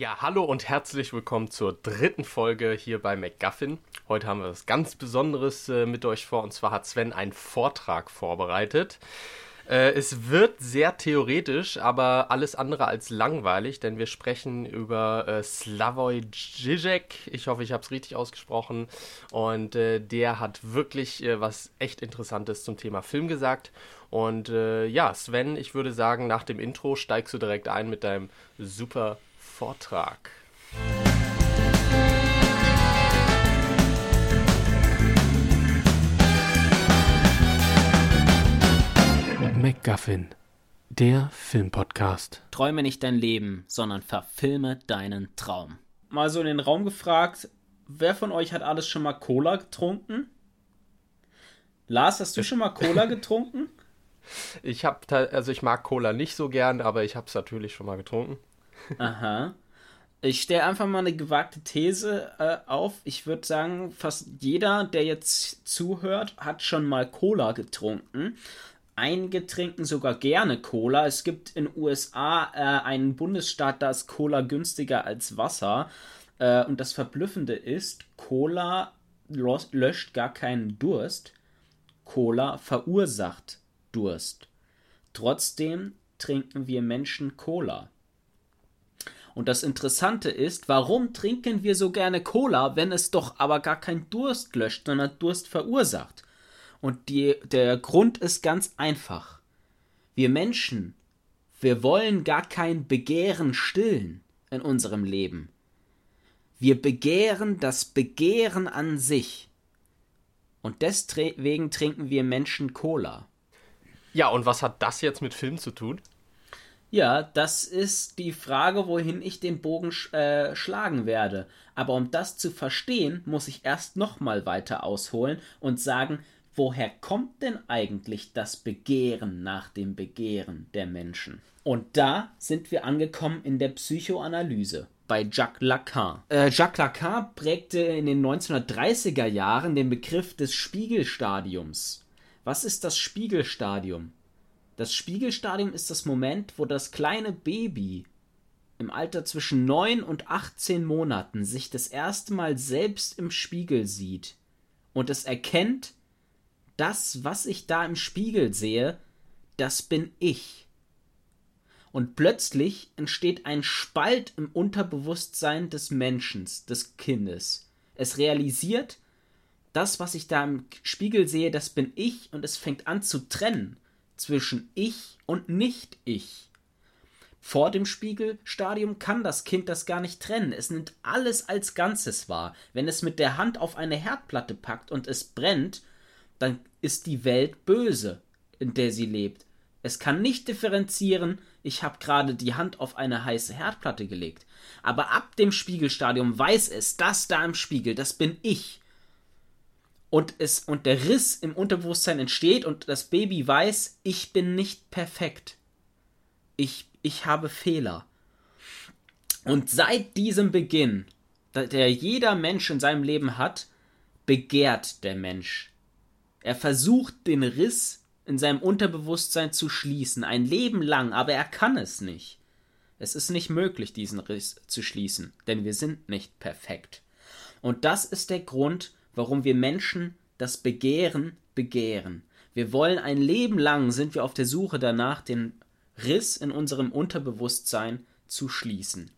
Ja, hallo und herzlich willkommen zur dritten Folge hier bei McGuffin. Heute haben wir was ganz Besonderes äh, mit euch vor und zwar hat Sven einen Vortrag vorbereitet. Äh, es wird sehr theoretisch, aber alles andere als langweilig, denn wir sprechen über äh, Slavoj Žižek. Ich hoffe, ich habe es richtig ausgesprochen. Und äh, der hat wirklich äh, was echt Interessantes zum Thema Film gesagt. Und äh, ja, Sven, ich würde sagen, nach dem Intro steigst du direkt ein mit deinem super Vortrag. MacGuffin, der Filmpodcast. Träume nicht dein Leben, sondern verfilme deinen Traum. Mal so in den Raum gefragt, wer von euch hat alles schon mal Cola getrunken? Lars, hast du schon mal Cola getrunken? Ich habe also ich mag Cola nicht so gern, aber ich habe es natürlich schon mal getrunken. Aha. Ich stelle einfach mal eine gewagte These äh, auf. Ich würde sagen, fast jeder, der jetzt zuhört, hat schon mal Cola getrunken. Einige trinken sogar gerne Cola. Es gibt in USA äh, einen Bundesstaat, da ist Cola günstiger als Wasser. Äh, und das Verblüffende ist, Cola löscht gar keinen Durst. Cola verursacht Durst. Trotzdem trinken wir Menschen Cola. Und das Interessante ist, warum trinken wir so gerne Cola, wenn es doch aber gar keinen Durst löscht, sondern Durst verursacht? Und die, der Grund ist ganz einfach. Wir Menschen, wir wollen gar kein Begehren stillen in unserem Leben. Wir begehren das Begehren an sich. Und deswegen trinken wir Menschen Cola. Ja, und was hat das jetzt mit Film zu tun? Ja, das ist die Frage, wohin ich den Bogen sch äh, schlagen werde. Aber um das zu verstehen, muss ich erst nochmal weiter ausholen und sagen, woher kommt denn eigentlich das Begehren nach dem Begehren der Menschen? Und da sind wir angekommen in der Psychoanalyse bei Jacques Lacan. Äh, Jacques Lacan prägte in den 1930er Jahren den Begriff des Spiegelstadiums. Was ist das Spiegelstadium? Das Spiegelstadium ist das Moment, wo das kleine Baby im Alter zwischen 9 und 18 Monaten sich das erste Mal selbst im Spiegel sieht und es erkennt, das, was ich da im Spiegel sehe, das bin ich. Und plötzlich entsteht ein Spalt im Unterbewusstsein des Menschen, des Kindes. Es realisiert, das, was ich da im Spiegel sehe, das bin ich und es fängt an zu trennen zwischen ich und nicht ich. Vor dem Spiegelstadium kann das Kind das gar nicht trennen. Es nimmt alles als Ganzes wahr. Wenn es mit der Hand auf eine Herdplatte packt und es brennt, dann ist die Welt böse, in der sie lebt. Es kann nicht differenzieren, ich habe gerade die Hand auf eine heiße Herdplatte gelegt. Aber ab dem Spiegelstadium weiß es, das da im Spiegel, das bin ich und es und der Riss im Unterbewusstsein entsteht und das Baby weiß, ich bin nicht perfekt. Ich ich habe Fehler. Und seit diesem Beginn, der jeder Mensch in seinem Leben hat, begehrt der Mensch. Er versucht den Riss in seinem Unterbewusstsein zu schließen, ein Leben lang, aber er kann es nicht. Es ist nicht möglich, diesen Riss zu schließen, denn wir sind nicht perfekt. Und das ist der Grund, warum wir Menschen das Begehren begehren. Wir wollen ein Leben lang sind wir auf der Suche danach, den Riss in unserem Unterbewusstsein zu schließen.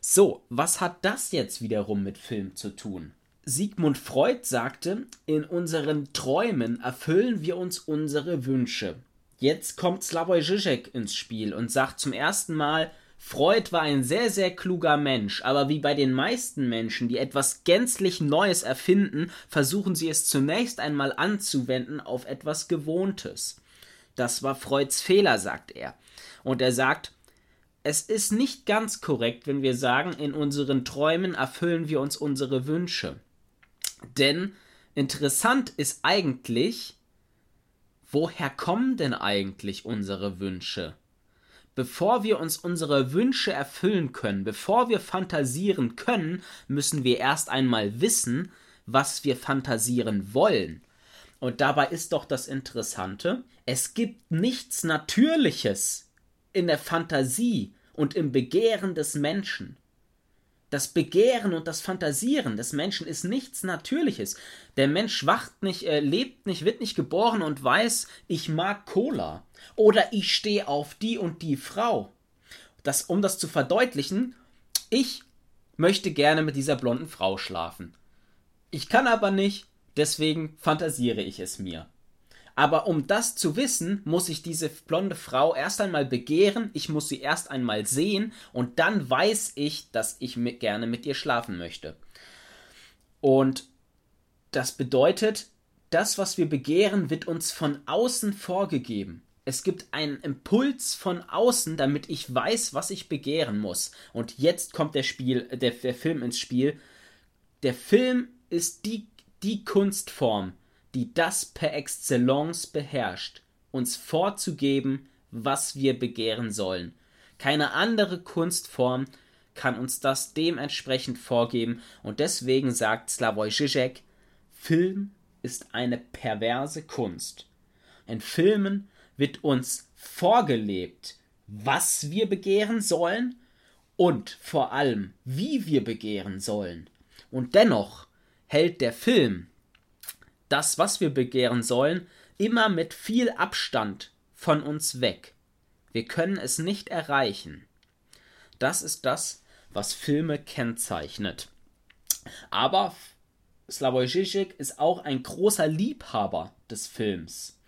So, was hat das jetzt wiederum mit Film zu tun? Sigmund Freud sagte, in unseren Träumen erfüllen wir uns unsere Wünsche. Jetzt kommt Slavoj Žižek ins Spiel und sagt zum ersten Mal, Freud war ein sehr, sehr kluger Mensch, aber wie bei den meisten Menschen, die etwas gänzlich Neues erfinden, versuchen sie es zunächst einmal anzuwenden auf etwas Gewohntes. Das war Freuds Fehler, sagt er. Und er sagt, es ist nicht ganz korrekt, wenn wir sagen, in unseren Träumen erfüllen wir uns unsere Wünsche. Denn interessant ist eigentlich, woher kommen denn eigentlich unsere Wünsche? Bevor wir uns unsere Wünsche erfüllen können, bevor wir fantasieren können, müssen wir erst einmal wissen, was wir fantasieren wollen. Und dabei ist doch das Interessante, es gibt nichts Natürliches in der Fantasie und im Begehren des Menschen. Das Begehren und das Fantasieren des Menschen ist nichts Natürliches. Der Mensch wacht nicht, äh, lebt nicht, wird nicht geboren und weiß, ich mag Cola. Oder ich stehe auf die und die Frau. Das, um das zu verdeutlichen, ich möchte gerne mit dieser blonden Frau schlafen. Ich kann aber nicht, deswegen fantasiere ich es mir. Aber um das zu wissen, muss ich diese blonde Frau erst einmal begehren, ich muss sie erst einmal sehen und dann weiß ich, dass ich mit, gerne mit ihr schlafen möchte. Und das bedeutet, das, was wir begehren, wird uns von außen vorgegeben. Es gibt einen Impuls von außen, damit ich weiß, was ich begehren muss. Und jetzt kommt der Spiel, der, der Film ins Spiel. Der Film ist die, die Kunstform, die das per Excellence beherrscht, uns vorzugeben, was wir begehren sollen. Keine andere Kunstform kann uns das dementsprechend vorgeben und deswegen sagt Slavoj Žižek, Film ist eine perverse Kunst. In Filmen wird uns vorgelebt, was wir begehren sollen und vor allem, wie wir begehren sollen. Und dennoch hält der Film das, was wir begehren sollen, immer mit viel Abstand von uns weg. Wir können es nicht erreichen. Das ist das, was Filme kennzeichnet. Aber Slavoj Žižek ist auch ein großer Liebhaber des Films.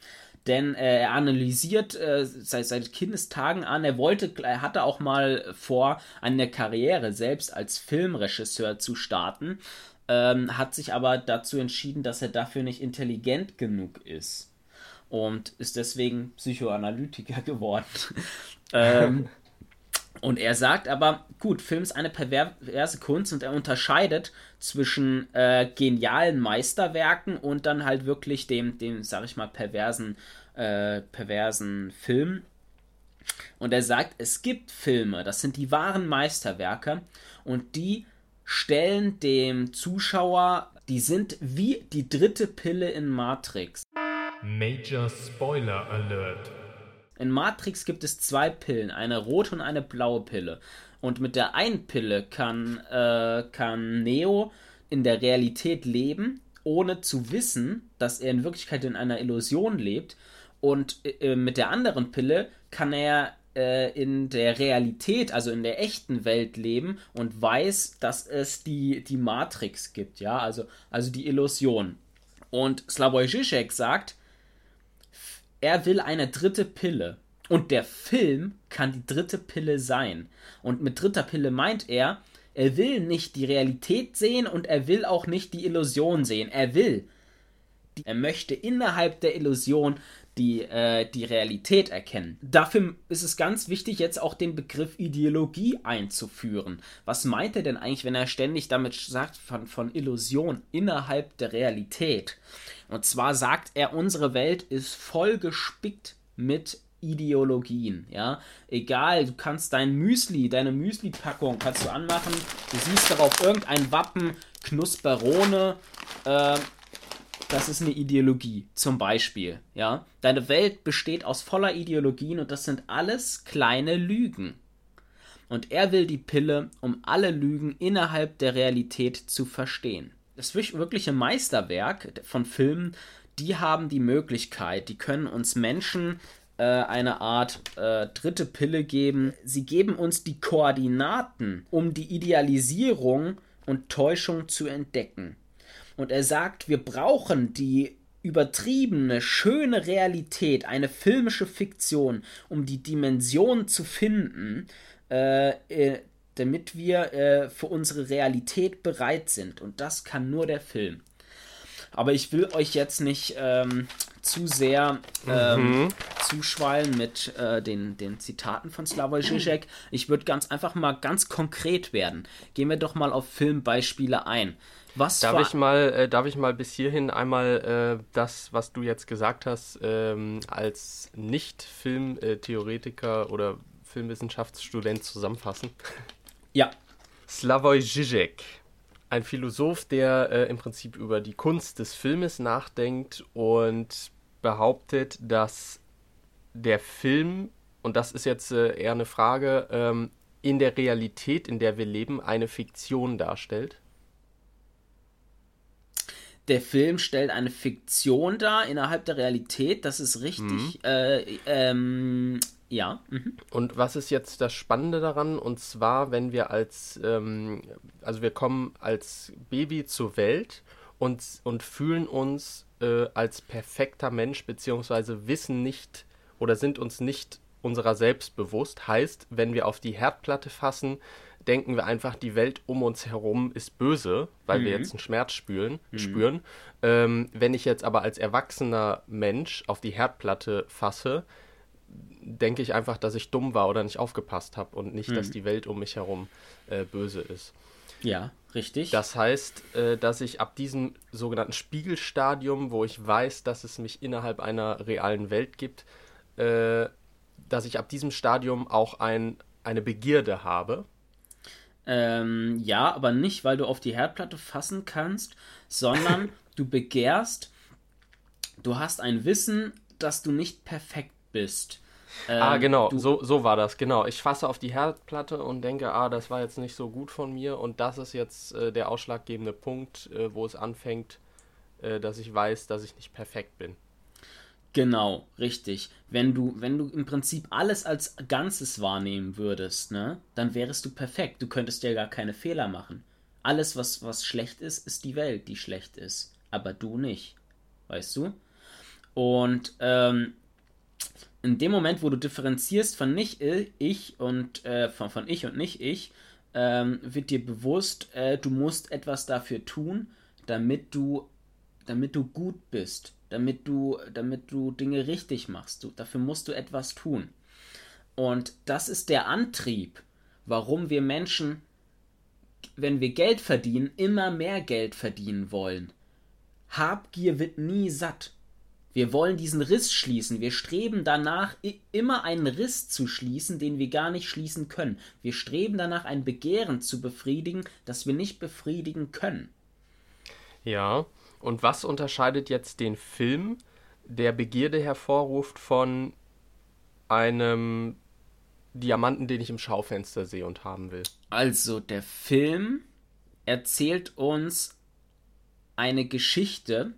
Denn äh, er analysiert äh, seit, seit Kindestagen an, er wollte, er hatte auch mal vor, eine Karriere selbst als Filmregisseur zu starten, ähm, hat sich aber dazu entschieden, dass er dafür nicht intelligent genug ist und ist deswegen Psychoanalytiker geworden. ähm, und er sagt aber, gut, Film ist eine perverse Kunst und er unterscheidet zwischen äh, genialen Meisterwerken und dann halt wirklich dem, dem sag ich mal, perversen, äh, perversen Film. Und er sagt, es gibt Filme, das sind die wahren Meisterwerke und die stellen dem Zuschauer, die sind wie die dritte Pille in Matrix. Major Spoiler Alert. In Matrix gibt es zwei Pillen, eine rote und eine blaue Pille. Und mit der einen Pille kann, äh, kann Neo in der Realität leben, ohne zu wissen, dass er in Wirklichkeit in einer Illusion lebt. Und äh, mit der anderen Pille kann er äh, in der Realität, also in der echten Welt leben und weiß, dass es die, die Matrix gibt, ja, also, also die Illusion. Und Slavoj Žižek sagt, er will eine dritte Pille. Und der Film kann die dritte Pille sein. Und mit dritter Pille meint er, er will nicht die Realität sehen und er will auch nicht die Illusion sehen. Er will, er möchte innerhalb der Illusion die, äh, die Realität erkennen. Dafür ist es ganz wichtig, jetzt auch den Begriff Ideologie einzuführen. Was meint er denn eigentlich, wenn er ständig damit sagt, von, von Illusion innerhalb der Realität? Und zwar sagt er, unsere Welt ist voll gespickt mit Ideologien, ja. Egal, du kannst dein Müsli, deine Müsli-Packung kannst du anmachen, du siehst darauf irgendein Wappen, Knusperone, äh, das ist eine Ideologie, zum Beispiel, ja. Deine Welt besteht aus voller Ideologien und das sind alles kleine Lügen. Und er will die Pille, um alle Lügen innerhalb der Realität zu verstehen. Das wirkliche Meisterwerk von Filmen, die haben die Möglichkeit, die können uns Menschen äh, eine Art äh, dritte Pille geben. Sie geben uns die Koordinaten, um die Idealisierung und Täuschung zu entdecken. Und er sagt, wir brauchen die übertriebene, schöne Realität, eine filmische Fiktion, um die Dimension zu finden, äh, äh, damit wir äh, für unsere Realität bereit sind. Und das kann nur der Film. Aber ich will euch jetzt nicht ähm, zu sehr ähm, mhm. zuschwallen mit äh, den, den Zitaten von Slavoj Žižek. Ich würde ganz einfach mal ganz konkret werden. Gehen wir doch mal auf Filmbeispiele ein. Was darf ich mal, äh, darf ich mal bis hierhin einmal äh, das, was du jetzt gesagt hast, ähm, als Nicht-Filmtheoretiker oder Filmwissenschaftsstudent zusammenfassen? Ja. Slavoj Žižek, ein Philosoph, der äh, im Prinzip über die Kunst des Filmes nachdenkt und behauptet, dass der Film, und das ist jetzt äh, eher eine Frage, ähm, in der Realität, in der wir leben, eine Fiktion darstellt? Der Film stellt eine Fiktion dar innerhalb der Realität, das ist richtig. Äh, ähm, ja. Mhm. Und was ist jetzt das Spannende daran? Und zwar, wenn wir als, ähm, also wir kommen als Baby zur Welt und, und fühlen uns äh, als perfekter Mensch, beziehungsweise wissen nicht oder sind uns nicht unserer selbst bewusst. Heißt, wenn wir auf die Herdplatte fassen, denken wir einfach, die Welt um uns herum ist böse, weil wir jetzt einen Schmerz spüren. spüren. Ähm, wenn ich jetzt aber als erwachsener Mensch auf die Herdplatte fasse, denke ich einfach, dass ich dumm war oder nicht aufgepasst habe und nicht, dass die Welt um mich herum äh, böse ist. Ja, richtig. Das heißt, äh, dass ich ab diesem sogenannten Spiegelstadium, wo ich weiß, dass es mich innerhalb einer realen Welt gibt, äh, dass ich ab diesem Stadium auch ein, eine Begierde habe. Ähm, ja, aber nicht, weil du auf die Herdplatte fassen kannst, sondern du begehrst, du hast ein Wissen, dass du nicht perfekt bist. Ähm, ah, genau, so, so war das, genau. Ich fasse auf die Herdplatte und denke, ah, das war jetzt nicht so gut von mir und das ist jetzt äh, der ausschlaggebende Punkt, äh, wo es anfängt, äh, dass ich weiß, dass ich nicht perfekt bin. Genau, richtig. Wenn du, wenn du im Prinzip alles als Ganzes wahrnehmen würdest, ne, dann wärest du perfekt. Du könntest ja gar keine Fehler machen. Alles, was, was schlecht ist, ist die Welt, die schlecht ist. Aber du nicht. Weißt du? Und ähm, in dem Moment, wo du differenzierst von nicht ich und äh, von, von ich und nicht ich, ähm, wird dir bewusst, äh, du musst etwas dafür tun, damit du, damit du gut bist, damit du, damit du Dinge richtig machst. Du, dafür musst du etwas tun. Und das ist der Antrieb, warum wir Menschen, wenn wir Geld verdienen, immer mehr Geld verdienen wollen. Habgier wird nie satt. Wir wollen diesen Riss schließen. Wir streben danach, immer einen Riss zu schließen, den wir gar nicht schließen können. Wir streben danach, ein Begehren zu befriedigen, das wir nicht befriedigen können. Ja, und was unterscheidet jetzt den Film, der Begierde hervorruft, von einem Diamanten, den ich im Schaufenster sehe und haben will? Also, der Film erzählt uns eine Geschichte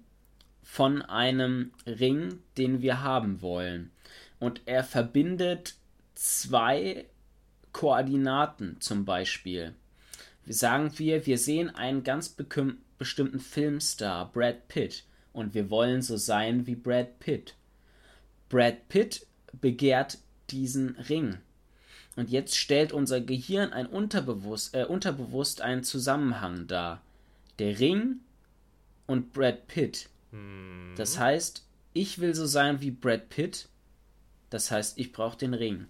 von einem Ring, den wir haben wollen. Und er verbindet zwei Koordinaten zum Beispiel. Sagen wir, wir sehen einen ganz bestimmten Filmstar, Brad Pitt, und wir wollen so sein wie Brad Pitt. Brad Pitt begehrt diesen Ring. Und jetzt stellt unser Gehirn ein unterbewusst, äh, unterbewusst einen Zusammenhang dar. Der Ring und Brad Pitt. Das heißt, ich will so sein wie Brad Pitt. Das heißt, ich brauche den Ring.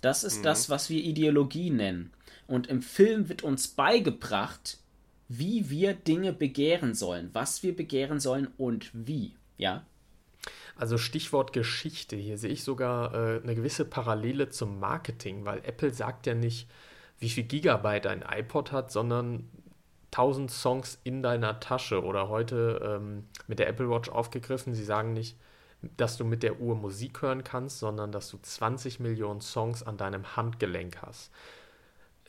Das ist das, was wir Ideologie nennen. Und im Film wird uns beigebracht, wie wir Dinge begehren sollen, was wir begehren sollen und wie. Ja? Also Stichwort Geschichte. Hier sehe ich sogar äh, eine gewisse Parallele zum Marketing, weil Apple sagt ja nicht, wie viel Gigabyte ein iPod hat, sondern 1000 Songs in deiner Tasche oder heute ähm, mit der Apple Watch aufgegriffen. Sie sagen nicht, dass du mit der Uhr Musik hören kannst, sondern dass du 20 Millionen Songs an deinem Handgelenk hast.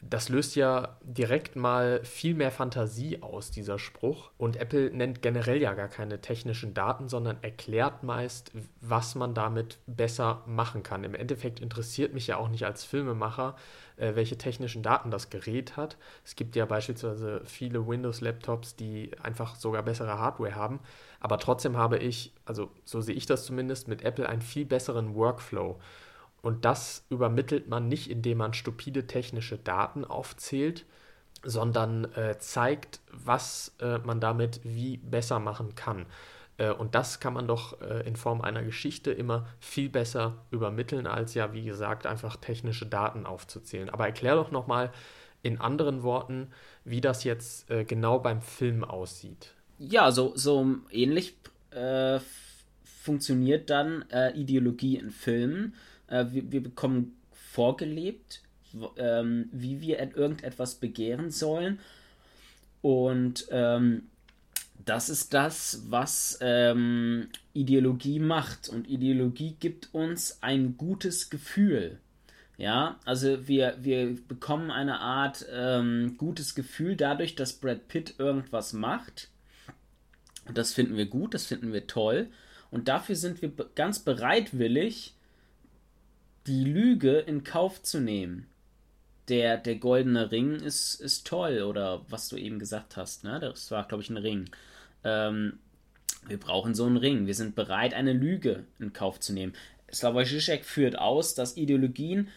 Das löst ja direkt mal viel mehr Fantasie aus, dieser Spruch. Und Apple nennt generell ja gar keine technischen Daten, sondern erklärt meist, was man damit besser machen kann. Im Endeffekt interessiert mich ja auch nicht als Filmemacher, äh, welche technischen Daten das Gerät hat. Es gibt ja beispielsweise viele Windows-Laptops, die einfach sogar bessere Hardware haben. Aber trotzdem habe ich, also so sehe ich das zumindest, mit Apple einen viel besseren Workflow. Und das übermittelt man nicht, indem man stupide technische Daten aufzählt, sondern äh, zeigt, was äh, man damit wie besser machen kann. Äh, und das kann man doch äh, in Form einer Geschichte immer viel besser übermitteln, als ja, wie gesagt, einfach technische Daten aufzuzählen. Aber erklär doch nochmal in anderen Worten, wie das jetzt äh, genau beim Film aussieht. Ja, so, so ähnlich äh, funktioniert dann Ideologie in Filmen. Äh, wir, wir bekommen vorgelebt, ähm, wie wir et- irgendetwas begehren sollen. Und ähm, das ist das, was ähm, Ideologie macht. Und Ideologie gibt uns ein gutes Gefühl. Ja, also wir, wir bekommen eine Art ähm, gutes Gefühl dadurch, dass Brad Pitt irgendwas macht. Und das finden wir gut, das finden wir toll. Und dafür sind wir ganz bereitwillig, die Lüge in Kauf zu nehmen. Der, der goldene Ring ist, ist toll, oder was du eben gesagt hast, ne? Das war, glaube ich, ein Ring. Ähm, wir brauchen so einen Ring. Wir sind bereit, eine Lüge in Kauf zu nehmen. Slavoj Žižek führt aus, dass Ideologien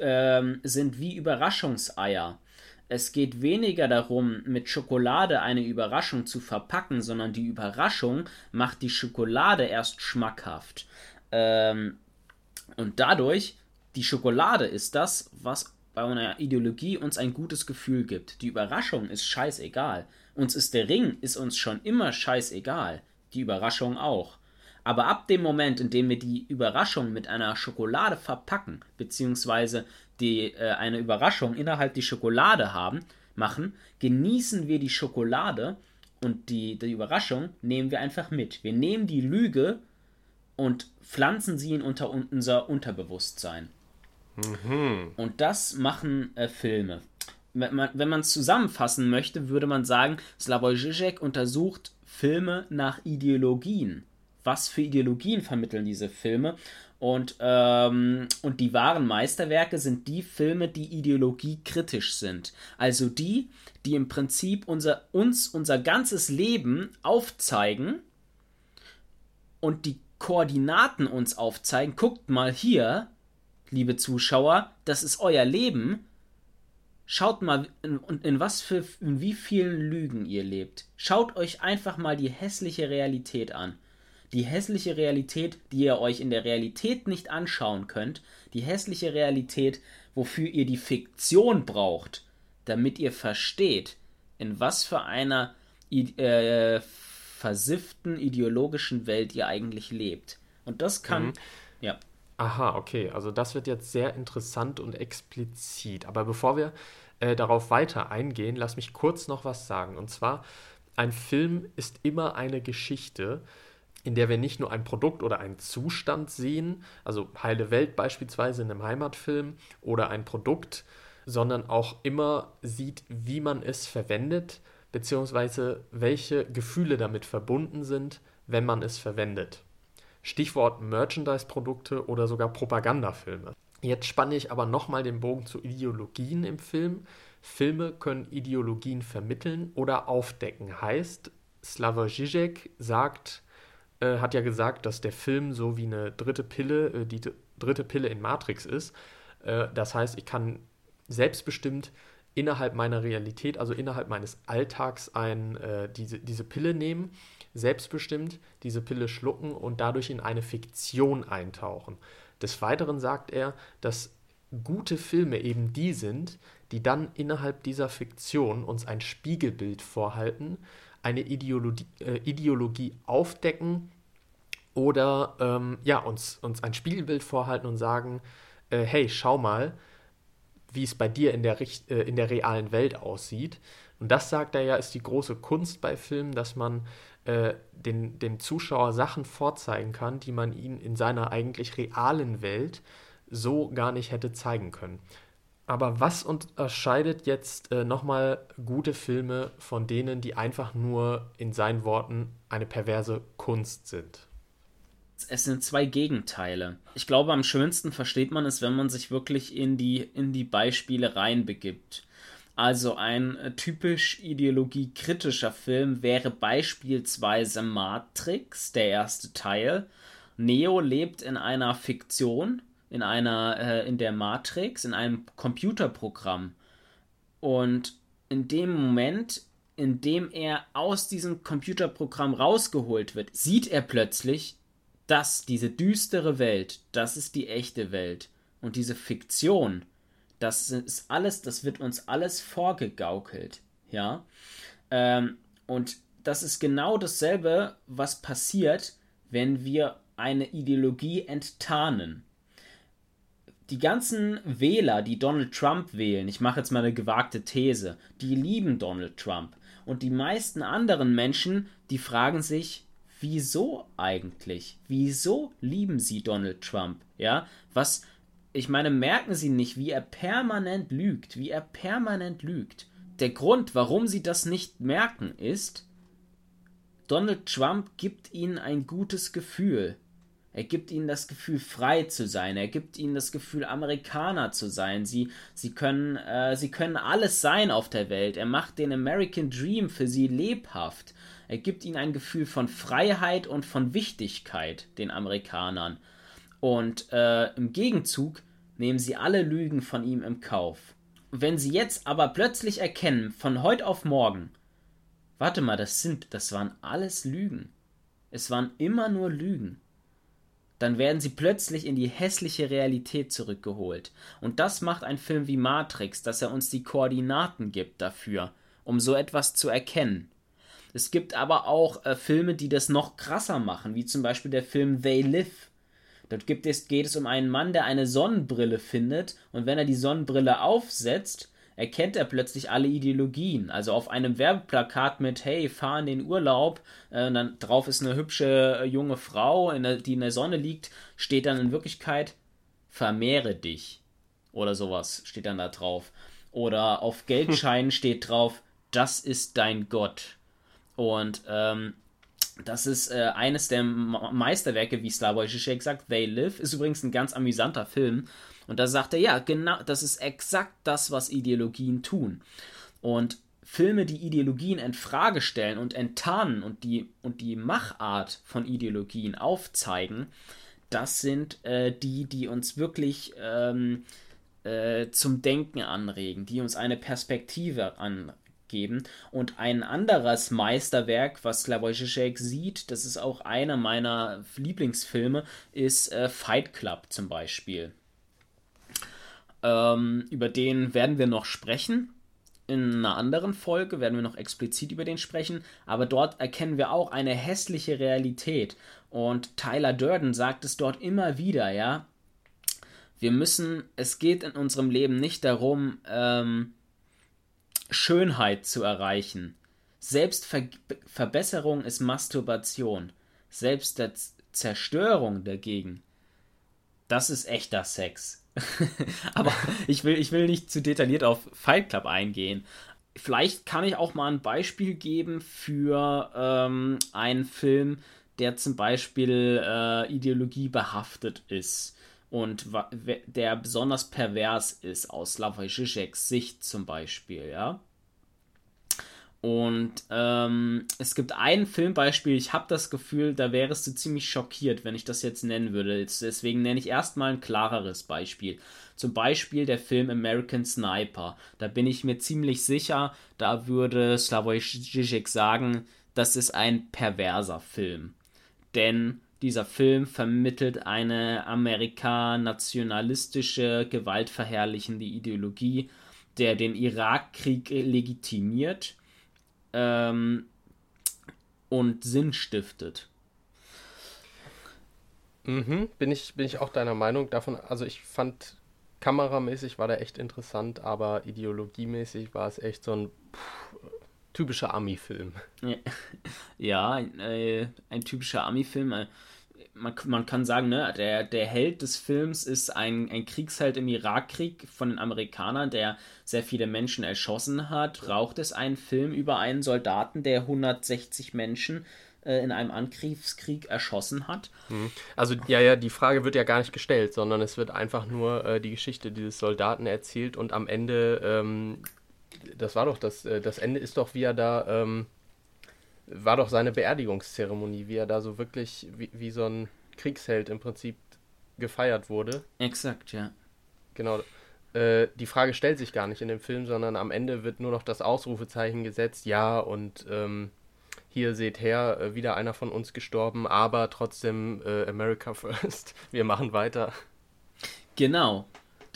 ähm, sind wie Überraschungseier. Es geht weniger darum, mit Schokolade eine Überraschung zu verpacken, sondern die Überraschung macht die Schokolade erst schmackhaft. Ähm, und dadurch, die Schokolade ist das, was bei einer Ideologie uns ein gutes Gefühl gibt. Die Überraschung ist scheißegal. Uns ist der Ring, ist uns schon immer scheißegal. Die Überraschung auch. Aber ab dem Moment, in dem wir die Überraschung mit einer Schokolade verpacken, beziehungsweise die, äh, eine Überraschung innerhalb die Schokolade haben, machen, genießen wir die Schokolade und die, die Überraschung nehmen wir einfach mit. Wir nehmen die Lüge und pflanzen sie in unter, unser Unterbewusstsein. Mhm. Und das machen äh, Filme. Wenn man es zusammenfassen möchte, würde man sagen, Slavoj Žižek untersucht Filme nach Ideologien. Was für Ideologien vermitteln diese Filme? Und, ähm, und die wahren Meisterwerke sind die Filme, die ideologiekritisch sind. Also die, die im Prinzip unser, uns unser ganzes Leben aufzeigen und die Koordinaten uns aufzeigen. Guckt mal hier, liebe Zuschauer, das ist euer Leben. Schaut mal, in, in, was für, in wie vielen Lügen ihr lebt. Schaut euch einfach mal die hässliche Realität an die hässliche Realität, die ihr euch in der Realität nicht anschauen könnt, die hässliche Realität, wofür ihr die Fiktion braucht, damit ihr versteht, in was für einer äh, versifften ideologischen Welt ihr eigentlich lebt. Und das kann, mhm. ja. Aha, okay, also das wird jetzt sehr interessant und explizit. Aber bevor wir äh, darauf weiter eingehen, lass mich kurz noch was sagen. Und zwar, ein Film ist immer eine Geschichte, in der wir nicht nur ein Produkt oder einen Zustand sehen, also heile Welt beispielsweise in einem Heimatfilm oder ein Produkt, sondern auch immer sieht, wie man es verwendet, beziehungsweise welche Gefühle damit verbunden sind, wenn man es verwendet. Stichwort Merchandise-Produkte oder sogar Propagandafilme. Jetzt spanne ich aber nochmal den Bogen zu Ideologien im Film. Filme können Ideologien vermitteln oder aufdecken. Heißt, Slavoj Žižek sagt, äh, hat ja gesagt, dass der Film so wie eine dritte Pille, äh, die dritte Pille in Matrix ist. Äh, das heißt, ich kann selbstbestimmt innerhalb meiner Realität, also innerhalb meines Alltags, ein, äh, diese, diese Pille nehmen, selbstbestimmt diese Pille schlucken und dadurch in eine Fiktion eintauchen. Des Weiteren sagt er, dass gute Filme eben die sind, die dann innerhalb dieser Fiktion uns ein Spiegelbild vorhalten, eine Ideologie, äh, Ideologie aufdecken oder ähm, ja, uns, uns ein Spiegelbild vorhalten und sagen, äh, hey, schau mal, wie es bei dir in der, äh, in der realen Welt aussieht. Und das sagt er ja, ist die große Kunst bei Filmen, dass man äh, den, dem Zuschauer Sachen vorzeigen kann, die man ihm in seiner eigentlich realen Welt so gar nicht hätte zeigen können. Aber was unterscheidet jetzt äh, nochmal gute Filme von denen, die einfach nur in seinen Worten eine perverse Kunst sind? Es sind zwei Gegenteile. Ich glaube, am schönsten versteht man es, wenn man sich wirklich in die, in die Beispiele reinbegibt. Also ein äh, typisch ideologiekritischer Film wäre beispielsweise Matrix, der erste Teil. Neo lebt in einer Fiktion, in einer, äh, in der Matrix, in einem Computerprogramm. Und in dem Moment, in dem er aus diesem Computerprogramm rausgeholt wird, sieht er plötzlich, dass diese düstere Welt, das ist die echte Welt. Und diese Fiktion, das ist alles, das wird uns alles vorgegaukelt. Ja. Ähm, und das ist genau dasselbe, was passiert, wenn wir eine Ideologie enttarnen die ganzen Wähler, die Donald Trump wählen, ich mache jetzt mal eine gewagte These, die lieben Donald Trump. Und die meisten anderen Menschen, die fragen sich, wieso eigentlich? Wieso lieben sie Donald Trump? Ja, was ich meine, merken Sie nicht, wie er permanent lügt, wie er permanent lügt. Der Grund, warum Sie das nicht merken, ist, Donald Trump gibt Ihnen ein gutes Gefühl. Er gibt ihnen das Gefühl, frei zu sein. Er gibt ihnen das Gefühl, Amerikaner zu sein. Sie, sie, können, äh, sie können alles sein auf der Welt. Er macht den American Dream für sie lebhaft. Er gibt ihnen ein Gefühl von Freiheit und von Wichtigkeit, den Amerikanern. Und äh, im Gegenzug nehmen sie alle Lügen von ihm im Kauf. Wenn sie jetzt aber plötzlich erkennen, von heute auf morgen, warte mal, das sind, das waren alles Lügen. Es waren immer nur Lügen dann werden sie plötzlich in die hässliche Realität zurückgeholt. Und das macht ein Film wie Matrix, dass er uns die Koordinaten gibt dafür, um so etwas zu erkennen. Es gibt aber auch äh, Filme, die das noch krasser machen, wie zum Beispiel der Film They Live. Dort gibt es, geht es um einen Mann, der eine Sonnenbrille findet und wenn er die Sonnenbrille aufsetzt, erkennt er plötzlich alle Ideologien. Also auf einem Werbeplakat mit Hey, fahr in den Urlaub, äh, dann drauf ist eine hübsche äh, junge Frau, in der, die in der Sonne liegt, steht dann in Wirklichkeit vermehre dich. Oder sowas steht dann da drauf. Oder auf Geldscheinen steht drauf, das ist dein Gott. Und ähm, das ist äh, eines der Meisterwerke, wie Slavoj Žižek sagt. They Live ist übrigens ein ganz amüsanter Film. Und da sagt er, ja, genau, das ist exakt das, was Ideologien tun. Und Filme, die Ideologien in Frage stellen und enttarnen und die, und die Machart von Ideologien aufzeigen, das sind äh, die, die uns wirklich ähm, äh, zum Denken anregen, die uns eine Perspektive anregen geben. Und ein anderes Meisterwerk, was Slavoj Žižek sieht, das ist auch einer meiner Lieblingsfilme, ist äh, Fight Club zum Beispiel. Ähm, über den werden wir noch sprechen. In einer anderen Folge werden wir noch explizit über den sprechen, aber dort erkennen wir auch eine hässliche Realität. Und Tyler Durden sagt es dort immer wieder, ja. Wir müssen, es geht in unserem Leben nicht darum, ähm, Schönheit zu erreichen. Selbstverbesserung ist Masturbation. Selbst Zerstörung dagegen, das ist echter Sex. Aber ich will, ich will nicht zu detailliert auf Fight Club eingehen. Vielleicht kann ich auch mal ein Beispiel geben für ähm, einen Film, der zum Beispiel äh, Ideologie behaftet ist und der besonders pervers ist aus Slavoj Žižeks Sicht zum Beispiel, ja. Und ähm, es gibt ein Filmbeispiel, ich habe das Gefühl, da wärst du ziemlich schockiert, wenn ich das jetzt nennen würde. Deswegen nenne ich erstmal ein klareres Beispiel. Zum Beispiel der Film American Sniper. Da bin ich mir ziemlich sicher, da würde Slavoj Žižek sagen, das ist ein perverser Film. Denn dieser Film vermittelt eine amerika-nationalistische, gewaltverherrlichende Ideologie, der den Irakkrieg legitimiert ähm, und Sinn stiftet. Mhm, bin ich, bin ich auch deiner Meinung davon. Also ich fand kameramäßig war der echt interessant, aber ideologiemäßig war es echt so ein pff, typischer Ami-Film. Ja, ein, äh, ein typischer Ami-Film. Äh, man, man kann sagen, ne, der, der Held des Films ist ein, ein Kriegsheld im Irakkrieg von den Amerikanern, der sehr viele Menschen erschossen hat. Braucht es einen Film über einen Soldaten, der 160 Menschen äh, in einem Angriffskrieg erschossen hat? Mhm. Also, ja, ja, die Frage wird ja gar nicht gestellt, sondern es wird einfach nur äh, die Geschichte dieses Soldaten erzählt und am Ende, ähm, das war doch das, äh, das Ende ist doch, wie er da. Ähm, war doch seine Beerdigungszeremonie, wie er da so wirklich wie, wie so ein Kriegsheld im Prinzip gefeiert wurde. Exakt, ja. Genau. Äh, die Frage stellt sich gar nicht in dem Film, sondern am Ende wird nur noch das Ausrufezeichen gesetzt, ja, und ähm, hier seht her, äh, wieder einer von uns gestorben, aber trotzdem äh, America First. Wir machen weiter. Genau.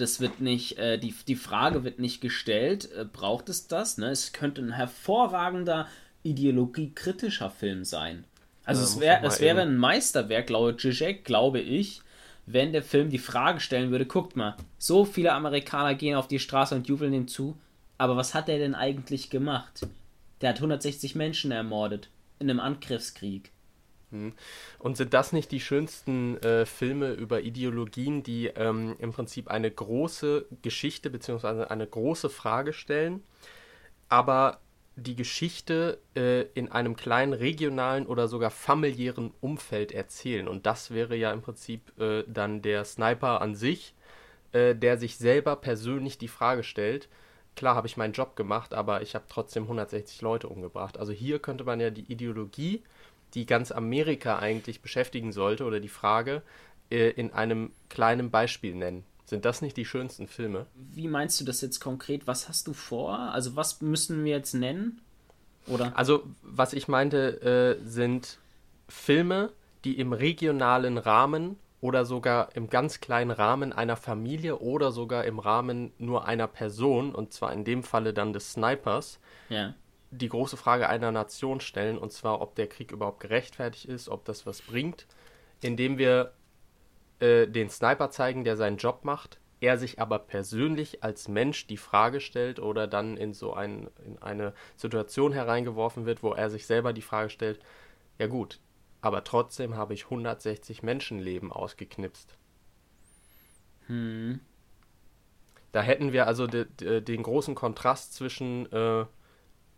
Das wird nicht, äh, die, die Frage wird nicht gestellt, äh, braucht es das? Ne? Es könnte ein hervorragender ideologiekritischer Film sein. Also ja, es, wär, es wäre ein Meisterwerk laut Zizek, glaube ich, wenn der Film die Frage stellen würde, guckt mal, so viele Amerikaner gehen auf die Straße und jubeln ihm zu, aber was hat er denn eigentlich gemacht? Der hat 160 Menschen ermordet in einem Angriffskrieg. Hm. Und sind das nicht die schönsten äh, Filme über Ideologien, die ähm, im Prinzip eine große Geschichte bzw. eine große Frage stellen, aber die Geschichte äh, in einem kleinen regionalen oder sogar familiären Umfeld erzählen? Und das wäre ja im Prinzip äh, dann der Sniper an sich, äh, der sich selber persönlich die Frage stellt, klar habe ich meinen Job gemacht, aber ich habe trotzdem 160 Leute umgebracht. Also hier könnte man ja die Ideologie die ganz Amerika eigentlich beschäftigen sollte oder die Frage äh, in einem kleinen Beispiel nennen. Sind das nicht die schönsten Filme? Wie meinst du das jetzt konkret? Was hast du vor? Also was müssen wir jetzt nennen? Oder? Also was ich meinte, äh, sind Filme, die im regionalen Rahmen oder sogar im ganz kleinen Rahmen einer Familie oder sogar im Rahmen nur einer Person, und zwar in dem Falle dann des Snipers, ja die große Frage einer Nation stellen, und zwar, ob der Krieg überhaupt gerechtfertigt ist, ob das was bringt, indem wir äh, den Sniper zeigen, der seinen Job macht, er sich aber persönlich als Mensch die Frage stellt oder dann in so ein, in eine Situation hereingeworfen wird, wo er sich selber die Frage stellt, ja gut, aber trotzdem habe ich 160 Menschenleben ausgeknipst. Hm. Da hätten wir also de, de, den großen Kontrast zwischen äh,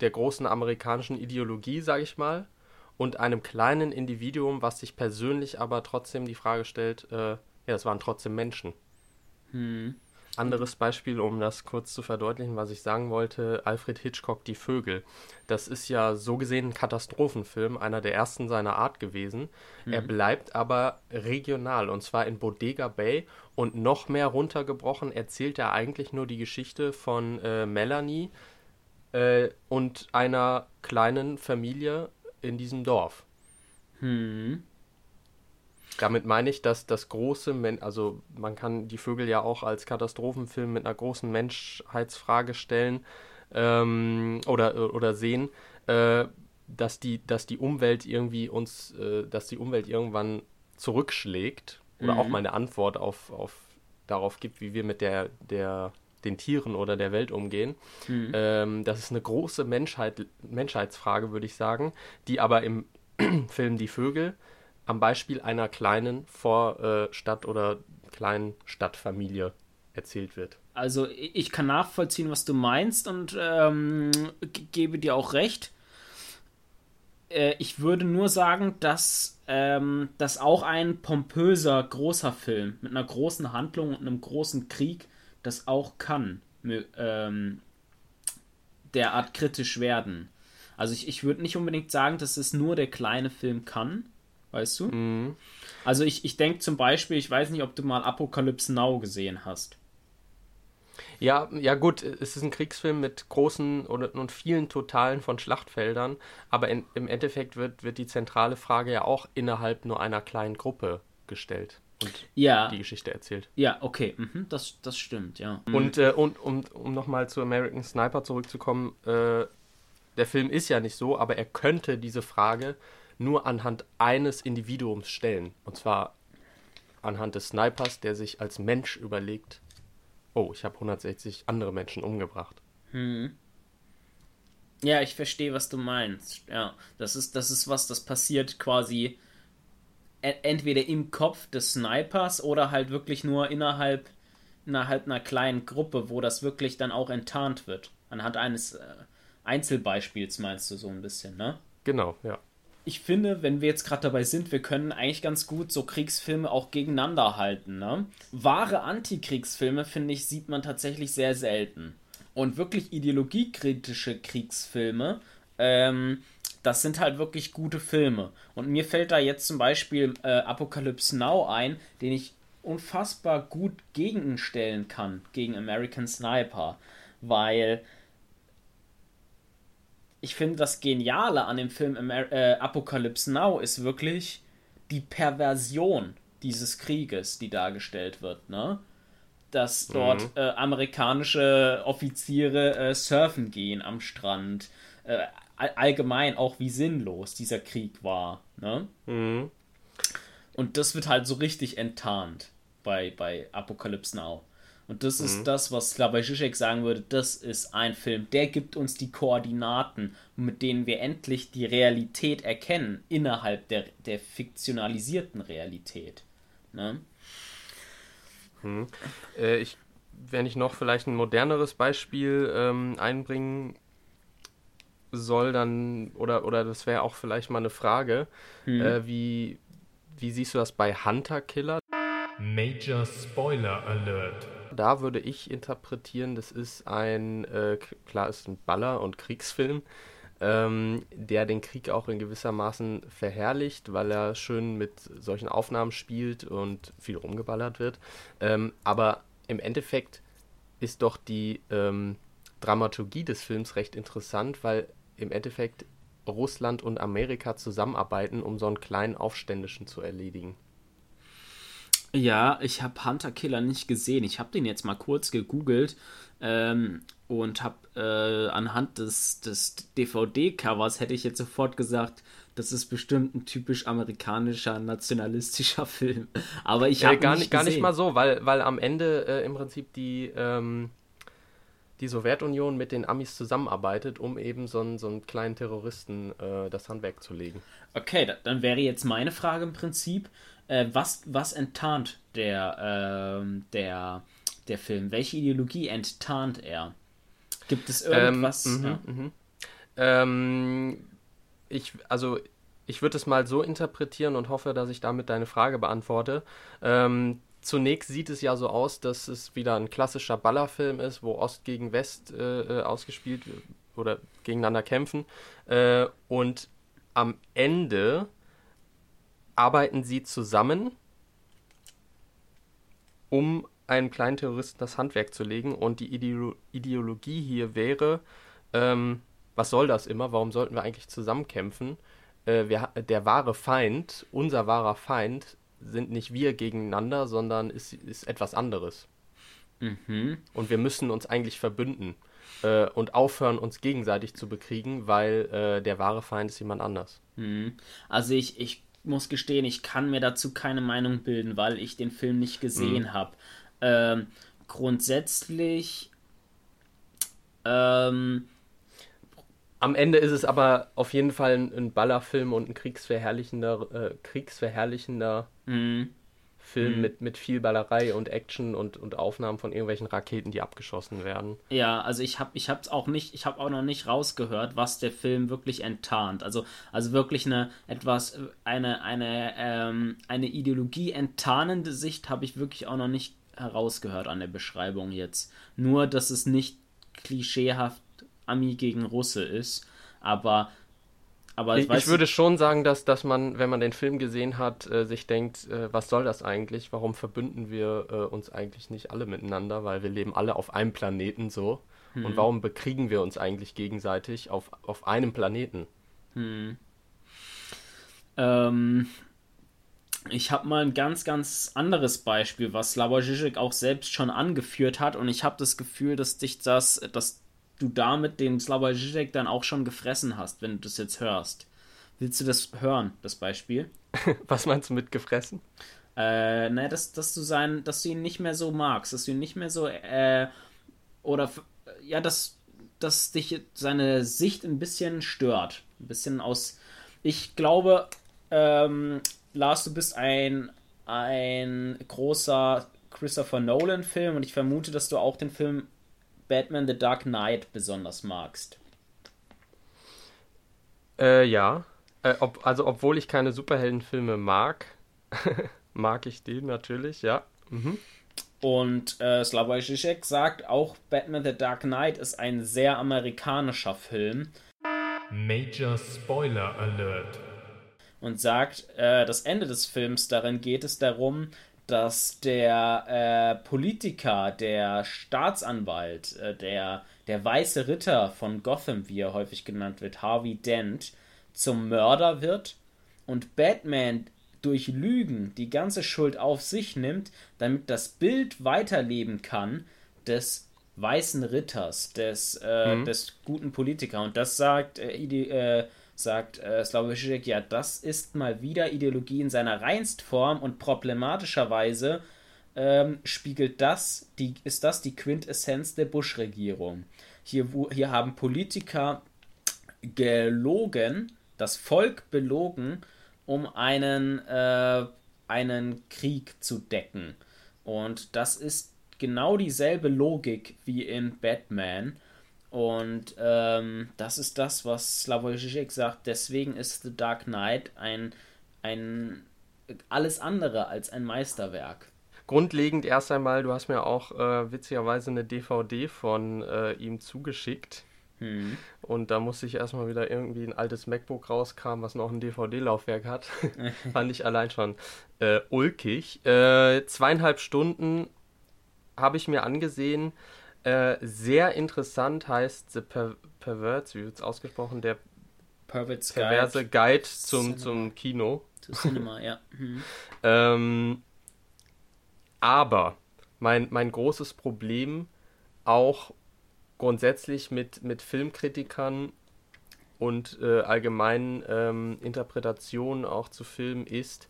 der großen amerikanischen Ideologie, sage ich mal, und einem kleinen Individuum, was sich persönlich aber trotzdem die Frage stellt, äh, ja, es waren trotzdem Menschen. Hm. Anderes Beispiel, um das kurz zu verdeutlichen, was ich sagen wollte, Alfred Hitchcock Die Vögel. Das ist ja so gesehen ein Katastrophenfilm, einer der ersten seiner Art gewesen. Mhm. Er bleibt aber regional und zwar in Bodega Bay und noch mehr runtergebrochen erzählt er eigentlich nur die Geschichte von äh, Melanie, äh, und einer kleinen Familie in diesem Dorf. Hm. Damit meine ich, dass das große, Men also man kann die Vögel ja auch als Katastrophenfilm mit einer großen Menschheitsfrage stellen ähm, oder, oder sehen, äh, dass, die, dass die Umwelt irgendwie uns, äh, dass die Umwelt irgendwann zurückschlägt oder mhm. auch mal eine Antwort auf, auf darauf gibt, wie wir mit der, der den Tieren oder der Welt umgehen. Mhm. Ähm, das ist eine große Menschheit, Menschheitsfrage, würde ich sagen, die aber im Film Die Vögel am Beispiel einer kleinen Vorstadt oder kleinen Stadtfamilie erzählt wird. Also ich kann nachvollziehen, was du meinst und ähm, gebe dir auch recht. Äh, ich würde nur sagen, dass ähm, das auch ein pompöser, großer Film mit einer großen Handlung und einem großen Krieg das auch kann, ähm, derart kritisch werden. Also ich, ich würde nicht unbedingt sagen, dass es nur der kleine Film kann, weißt du? Mhm. Also ich, ich denke zum Beispiel, ich weiß nicht, ob du mal Apocalypse Now gesehen hast. Ja, ja gut, es ist ein Kriegsfilm mit großen und, und vielen Totalen von Schlachtfeldern, aber in, im Endeffekt wird, wird die zentrale Frage ja auch innerhalb nur einer kleinen Gruppe gestellt und ja. die Geschichte erzählt. Ja, okay, mhm, das, das stimmt, ja. Mhm. Und, äh, und um, um nochmal zu American Sniper zurückzukommen, äh, der Film ist ja nicht so, aber er könnte diese Frage nur anhand eines Individuums stellen. Und zwar anhand des Snipers, der sich als Mensch überlegt, oh, ich habe 160 andere Menschen umgebracht. Hm. Ja, ich verstehe, was du meinst. Ja, das ist, das ist was, das passiert quasi entweder im Kopf des Snipers oder halt wirklich nur innerhalb, innerhalb einer kleinen Gruppe, wo das wirklich dann auch enttarnt wird. Anhand eines äh, Einzelbeispiels meinst du so ein bisschen, ne? Genau, ja. Ich finde, wenn wir jetzt gerade dabei sind, wir können eigentlich ganz gut so Kriegsfilme auch gegeneinander halten, ne? Wahre Antikriegsfilme, finde ich, sieht man tatsächlich sehr selten. Und wirklich ideologiekritische Kriegsfilme ähm, das sind halt wirklich gute Filme. Und mir fällt da jetzt zum Beispiel äh, Apocalypse Now ein, den ich unfassbar gut gegenstellen kann gegen American Sniper, weil ich finde, das Geniale an dem Film Amer äh, Apocalypse Now ist wirklich die Perversion dieses Krieges, die dargestellt wird, ne? Dass dort mhm. äh, amerikanische Offiziere äh, surfen gehen am Strand, äh, allgemein auch wie sinnlos dieser Krieg war. Ne? Mhm. Und das wird halt so richtig enttarnt bei, bei Apocalypse Now. Und das ist das, was Slavoj Žižek sagen würde, das ist ein Film, der gibt uns die Koordinaten, mit denen wir endlich die Realität erkennen, innerhalb der, der fiktionalisierten Realität. Ne? Hm. Äh, ich, wenn ich noch vielleicht ein moderneres Beispiel ähm, einbringen soll, dann, oder, oder das wäre auch vielleicht mal eine Frage, Hm. äh, wie, wie siehst du das bei Hunter Killer? Major Spoiler Alert. Da würde ich interpretieren, das ist ein, äh, klar, ist ein Baller- und Kriegsfilm, ähm, der den Krieg auch in gewissermaßen verherrlicht, weil er schön mit solchen Aufnahmen spielt und viel rumgeballert wird. Ähm, aber im Endeffekt ist doch die ähm, Dramaturgie des Films recht interessant, weil im Endeffekt Russland und Amerika zusammenarbeiten, um so einen kleinen Aufständischen zu erledigen. Ja, ich habe Hunter Killer nicht gesehen. Ich habe den jetzt mal kurz gegoogelt ähm, und habe äh, anhand des, des DVD-Covers hätte ich jetzt sofort gesagt, das ist bestimmt ein typisch amerikanischer nationalistischer Film. Aber ich habe Äh, gar, nicht, gar nicht mal so, weil, weil am Ende äh, im Prinzip die, ähm, die Sowjetunion mit den Amis zusammenarbeitet, um eben so einen, so einen kleinen Terroristen äh, das Handwerk zu legen. Okay, da, dann wäre jetzt meine Frage im Prinzip, äh, was, was enttarnt der, ähm, der, der Film? Welche Ideologie enttarnt er? Gibt es irgendwas? Ähm, mhm, ja. mhm. Ähm, ich, also, ich würde es mal so interpretieren und hoffe, dass ich damit deine Frage beantworte. Ähm, zunächst sieht es ja so aus, dass es wieder ein klassischer Ballerfilm ist, wo Ost gegen West äh, äh, ausgespielt wird oder gegeneinander kämpfen. Äh, und am Ende arbeiten sie zusammen, um einem kleinen Terroristen das Handwerk zu legen. Und die Ideo Ideologie hier wäre, ähm, was soll das immer? Warum sollten wir eigentlich zusammenkämpfen? Äh, wir, der wahre Feind, unser wahrer Feind, sind nicht wir gegeneinander, sondern ist, ist etwas anderes. Mhm. Und wir müssen uns eigentlich verbünden äh, und aufhören, uns gegenseitig zu bekriegen, weil äh, der wahre Feind ist jemand anders. Mhm. Also ich, ich muss gestehen, ich kann mir dazu keine Meinung bilden, weil ich den Film nicht gesehen habe. Ähm, grundsätzlich ähm, Am Ende ist es aber auf jeden Fall ein, ein Ballerfilm und ein kriegsverherrlichender, äh, kriegsverherrlichender mh, Film Mhm. mit, mit viel Ballerei und Action und, und Aufnahmen von irgendwelchen Raketen, die abgeschossen werden. Ja, also ich habe ich hab's auch nicht, ich habe auch noch nicht rausgehört, was der Film wirklich enttarnt. Also, also wirklich eine etwas, eine, eine, ähm, eine Ideologie enttarnende Sicht habe ich wirklich auch noch nicht herausgehört an der Beschreibung jetzt. Nur, dass es nicht klischeehaft Ami gegen Russe ist, aber aber Ich, ich würde schon sagen, dass, dass man, wenn man den Film gesehen hat, äh, sich denkt, äh, was soll das eigentlich? Warum verbünden wir äh, uns eigentlich nicht alle miteinander? Weil wir leben alle auf einem Planeten so. Hm. Und warum bekriegen wir uns eigentlich gegenseitig auf, auf einem Planeten? Ähm, ich habe mal ein ganz, ganz anderes Beispiel, was Slavoj Žižek auch selbst schon angeführt hat und ich habe das Gefühl, dass dich das, dass du damit den Slavoj Žižek dann auch schon gefressen hast, wenn du das jetzt hörst. Willst du das hören, das Beispiel? Was meinst du mit gefressen? Äh, ne, dass, dass du sein, dass du ihn nicht mehr so magst, dass du ihn nicht mehr so, äh, oder, ja, dass, dass dich seine Sicht ein bisschen stört. Ein bisschen aus, ich glaube, ähm, Lars, du bist ein, ein großer Christopher Nolan-Film und ich vermute, dass du auch den Film Batman The Dark Knight besonders magst. Äh, ja. Äh, ob, also, obwohl ich keine Superheldenfilme mag, mag ich den natürlich, ja. Mhm. Und äh, Slavoj Žižek sagt auch, Batman The Dark Knight ist ein sehr amerikanischer Film. Major Spoiler Alert. und sagt, äh, das Ende des Films, darin geht es darum, dass der äh, Politiker, der Staatsanwalt, äh, der, der weiße Ritter von Gotham, wie er häufig genannt wird, Harvey Dent, zum Mörder wird und Batman durch Lügen die ganze Schuld auf sich nimmt, damit das Bild weiterleben kann des weißen Ritters, des, äh, des guten Politikers. Und das sagt, äh, äh, sagt äh, Slavoj ja, das ist mal wieder Ideologie in seiner reinsten Form und problematischerweise ähm, spiegelt das, die, ist das die Quintessenz der Bush-Regierung. Hier, hier haben Politiker gelogen, das Volk belogen, um einen, äh, einen Krieg zu decken. Und das ist genau dieselbe Logik wie in Batman. Und ähm, das ist das, was Slavoj Žižek sagt. Deswegen ist The Dark Knight ein, ein alles andere als ein Meisterwerk. Grundlegend erst einmal, du hast mir auch äh, witzigerweise eine DVD von äh, ihm zugeschickt. Hm. Und da musste ich erstmal wieder irgendwie ein altes MacBook rauskam, was noch ein DVD-Laufwerk hat. Fand ich allein schon äh, ulkig. Äh, zweieinhalb Stunden habe ich mir angesehen. Äh, sehr interessant heißt The per Perverts, wie wird es ausgesprochen? Der Perverts Perverse Guide, Guide zum, zum Kino. Zu Cinema, ja. Hm. ähm, aber mein, mein großes Problem auch grundsätzlich mit, mit Filmkritikern und äh, allgemeinen ähm, Interpretationen auch zu Filmen ist,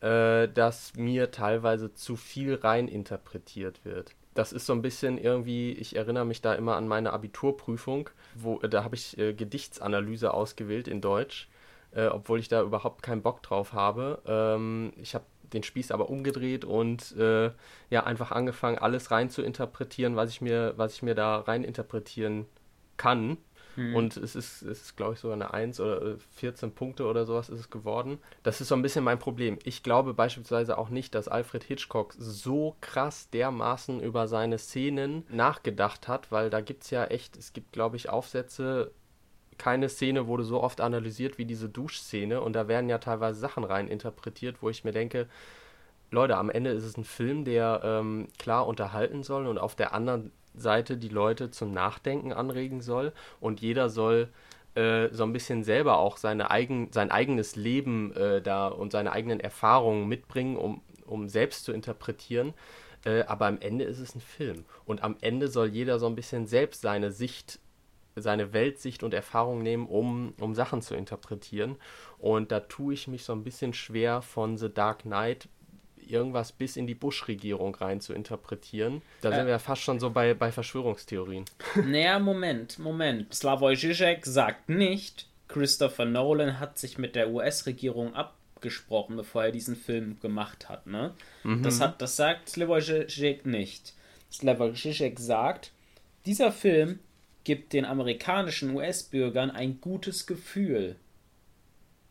äh, dass mir teilweise zu viel rein interpretiert wird das ist so ein bisschen irgendwie, ich erinnere mich da immer an meine Abiturprüfung, wo äh, da habe ich äh, Gedichtsanalyse ausgewählt in Deutsch, äh, obwohl ich da überhaupt keinen Bock drauf habe. Ähm, ich habe den Spieß aber umgedreht und äh, ja einfach angefangen, alles rein zu interpretieren, was ich mir, was ich mir da rein interpretieren kann. Hm. Und es ist, es ist glaube ich, sogar eine 1 oder 14 äh, Punkte oder sowas ist es geworden. Das ist so ein bisschen mein Problem. Ich glaube beispielsweise auch nicht, dass Alfred Hitchcock so krass dermaßen über seine Szenen nachgedacht hat, weil da gibt es ja echt, es gibt, glaube ich, Aufsätze, keine Szene wurde so oft analysiert wie diese Duschszene und da werden ja teilweise Sachen rein interpretiert, wo ich mir denke, Leute, am Ende ist es ein Film, der ähm, klar unterhalten soll und auf der anderen Seite die Leute zum Nachdenken anregen soll und jeder soll äh, so ein bisschen selber auch seine eigen, sein eigenes Leben äh, da und seine eigenen Erfahrungen mitbringen, um, um selbst zu interpretieren. Äh, aber am Ende ist es ein Film. Und am Ende soll jeder so ein bisschen selbst seine Sicht, seine Weltsicht und Erfahrung nehmen, um, um Sachen zu interpretieren. Und da tue ich mich so ein bisschen schwer von The Dark Knight irgendwas bis in die Bush-Regierung rein zu interpretieren. Da äh, sind wir ja fast schon so bei, bei Verschwörungstheorien. Naja, Moment, Moment. Slavoj Žižek sagt nicht, Christopher Nolan hat sich mit der US-Regierung abgesprochen, bevor er diesen Film gemacht hat. Ne? Mhm. Das, hat, das sagt Slavoj Žižek nicht. Slavoj Žižek sagt, dieser Film gibt den amerikanischen US-Bürgern ein gutes Gefühl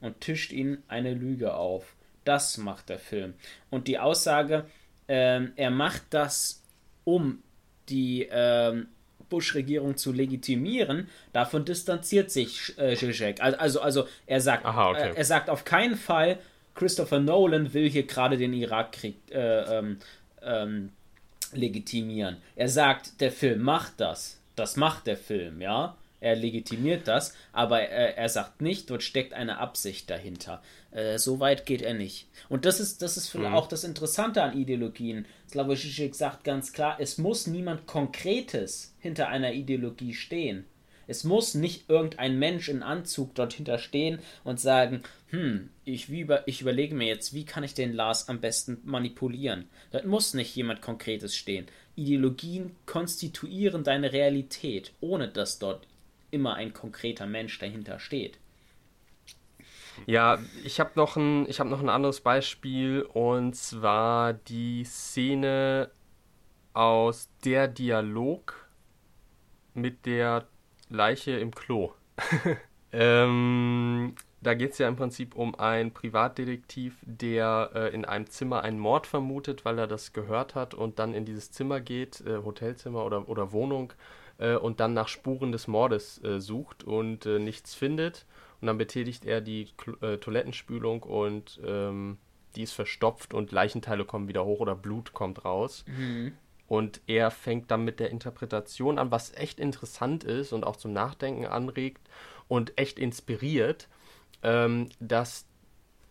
und tischt ihnen eine Lüge auf. Das macht der Film. Und die Aussage, ähm, er macht das, um die ähm, Bush-Regierung zu legitimieren, davon distanziert sich äh, Zizek. Also, also, also er sagt, Aha, okay. äh, er sagt auf keinen Fall, Christopher Nolan will hier gerade den Irakkrieg äh, ähm, ähm, legitimieren. Er sagt, der Film macht das. Das macht der Film, ja. Er legitimiert das, aber er, er sagt nicht, dort steckt eine Absicht dahinter. Äh, so weit geht er nicht. Und das ist, das ist mhm. auch das Interessante an Ideologien. Slavoj Žižek sagt ganz klar, es muss niemand Konkretes hinter einer Ideologie stehen. Es muss nicht irgendein Mensch in Anzug dort hinterstehen und sagen, hm, ich, über, ich überlege mir jetzt, wie kann ich den Lars am besten manipulieren. Dort muss nicht jemand Konkretes stehen. Ideologien konstituieren deine Realität, ohne dass dort immer ein konkreter Mensch dahinter steht. Ja, ich habe noch, ein, hab noch ein anderes Beispiel und zwar die Szene aus der Dialog mit der Leiche im Klo. ähm, da geht es ja im Prinzip um einen Privatdetektiv, der äh, in einem Zimmer einen Mord vermutet, weil er das gehört hat und dann in dieses Zimmer geht, äh, Hotelzimmer oder, oder Wohnung, äh, und dann nach Spuren des Mordes äh, sucht und äh, nichts findet. Und dann betätigt er die äh, Toilettenspülung und ähm, die ist verstopft und Leichenteile kommen wieder hoch oder Blut kommt raus. Mhm. Und er fängt dann mit der Interpretation an, was echt interessant ist und auch zum Nachdenken anregt und echt inspiriert, ähm, dass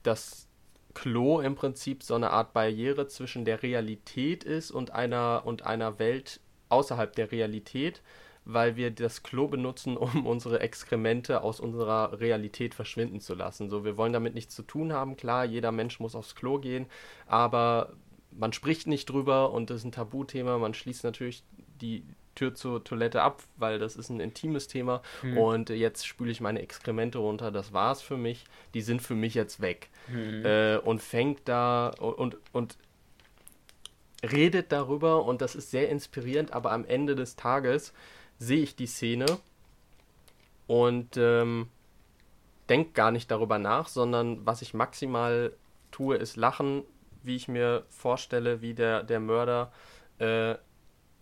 das Klo im Prinzip so eine Art Barriere zwischen der Realität ist und einer, und einer Welt außerhalb der Realität, weil wir das Klo benutzen, um unsere Exkremente aus unserer Realität verschwinden zu lassen. So, wir wollen damit nichts zu tun haben. Klar, jeder Mensch muss aufs Klo gehen, aber man spricht nicht drüber und das ist ein Tabuthema. Man schließt natürlich die Tür zur Toilette ab, weil das ist ein intimes Thema. Mhm. Und jetzt spüle ich meine Exkremente runter. Das war's für mich. Die sind für mich jetzt weg. Mhm. Äh, und fängt da und, und redet darüber und das ist sehr inspirierend, aber am Ende des Tages sehe ich die Szene und ähm, denke gar nicht darüber nach, sondern was ich maximal tue, ist lachen, wie ich mir vorstelle, wie der, der Mörder äh,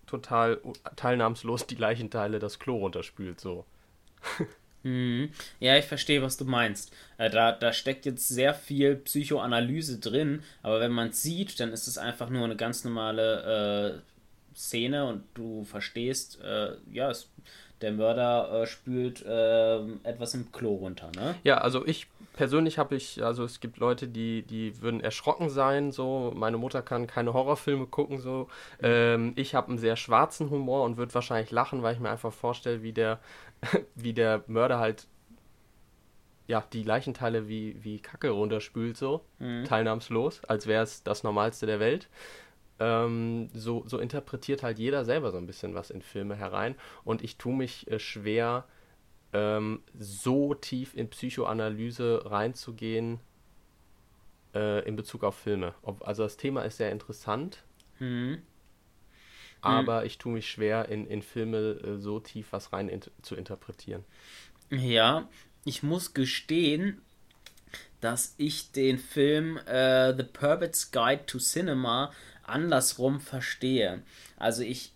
total teilnahmslos die Leichenteile das Klo runterspült, so. Mhm. Ja, ich verstehe, was du meinst. Äh, da, da steckt jetzt sehr viel Psychoanalyse drin, aber wenn man es sieht, dann ist es einfach nur eine ganz normale äh, Szene und du verstehst, äh, ja, es, der Mörder äh, spült äh, etwas im Klo runter, ne? Ja, also ich persönlich habe ich, also es gibt Leute, die, die würden erschrocken sein, so. Meine Mutter kann keine Horrorfilme gucken, so. Ähm, ich habe einen sehr schwarzen Humor und würde wahrscheinlich lachen, weil ich mir einfach vorstelle, wie der, wie der Mörder halt ja, die Leichenteile wie, wie Kacke runterspült, so, mhm. teilnahmslos, als wäre es das Normalste der Welt. Ähm, so, so interpretiert halt jeder selber so ein bisschen was in Filme herein. Und ich tue mich äh, schwer, ähm, so tief in Psychoanalyse reinzugehen äh, in Bezug auf Filme. Ob, also das Thema ist sehr interessant, mhm. Aber mhm. ich tue mich schwer, in, in Filme äh, so tief was rein in, zu interpretieren. Ja, ich muss gestehen, dass ich den Film äh, The Pervert's Guide to Cinema andersrum verstehe. Also ich